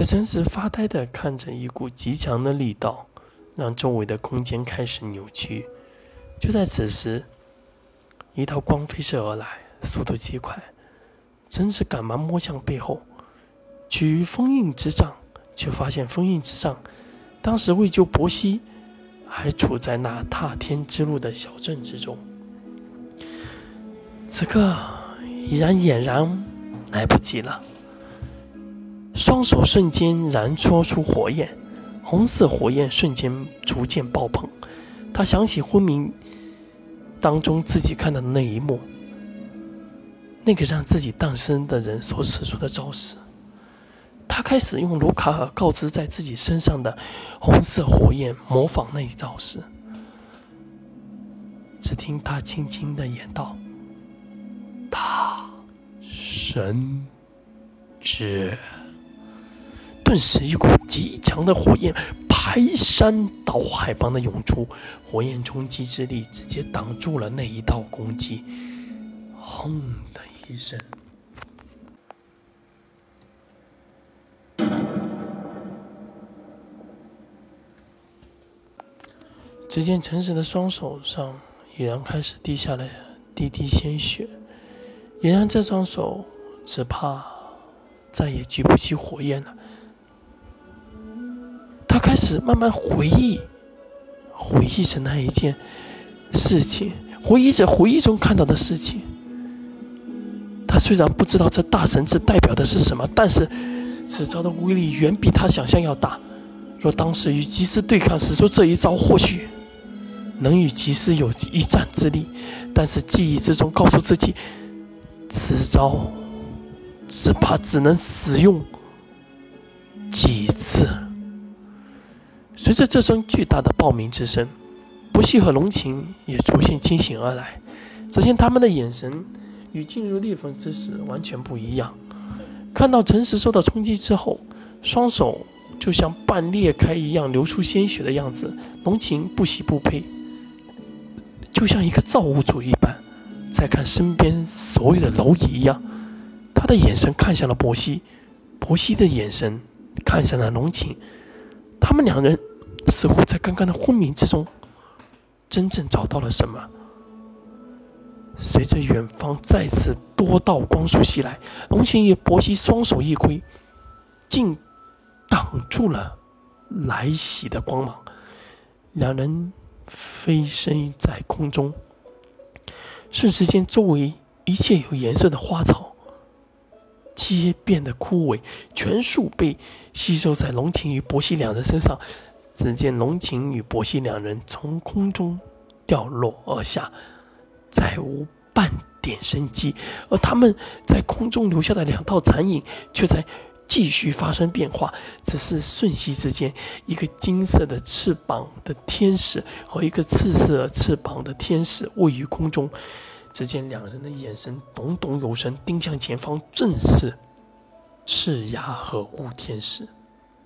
这真是发呆的看着一股极强的力道，让周围的空间开始扭曲。就在此时，一道光飞射而来，速度极快。真是赶忙摸向背后，取封印之杖，却发现封印之杖当时为救伯希，还处在那踏天之路的小镇之中。此刻已然俨然来不及了。双手瞬间燃搓出火焰，红色火焰瞬间逐渐爆棚。他想起昏迷当中自己看到的那一幕，那个让自己诞生的人所使出的招式。他开始用卢卡尔告知在自己身上的红色火焰模仿那一招式。只听他轻轻的言道：“大神之。”顿时，一股极强的火焰排山倒海般的涌出，火焰冲击之力直接挡住了那一道攻击。轰的一声，只见陈实的双手上已然开始滴下了滴滴鲜血，也让这双手只怕再也举不起火焰了。开始慢慢回忆，回忆着那一件事情，回忆着回忆中看到的事情。他虽然不知道这大神之代表的是什么，但是此招的威力远比他想象要大。若当时与吉斯对抗，使出这一招，或许能与吉斯有一战之力。但是记忆之中告诉自己，此招只怕只能使用几次。随着这声巨大的爆鸣之声，不细和龙琴也逐渐清醒而来。只见他们的眼神与进入裂缝之时完全不一样。看到陈实受到冲击之后，双手就像半裂开一样流出鲜血的样子，龙琴不喜不悲，就像一个造物主一般，在看身边所有的蝼蚁一样。他的眼神看向了伯西，伯西的眼神看向了龙琴，他们两人。似乎在刚刚的昏迷之中，真正找到了什么。随着远方再次多道光束袭来，龙琴与伯希双手一挥，竟挡住了来袭的光芒。两人飞升在空中，瞬时间，周围一切有颜色的花草皆变得枯萎，全数被吸收在龙琴与伯希两人身上。只见龙琴与伯希两人从空中掉落而下，再无半点生机；而他们在空中留下的两道残影，却在继续发生变化。只是瞬息之间，一个金色的翅膀的天使和一个赤色翅膀的天使位于空中。只见两人的眼神懂懂有神，盯向前方，正是赤牙和雾天使。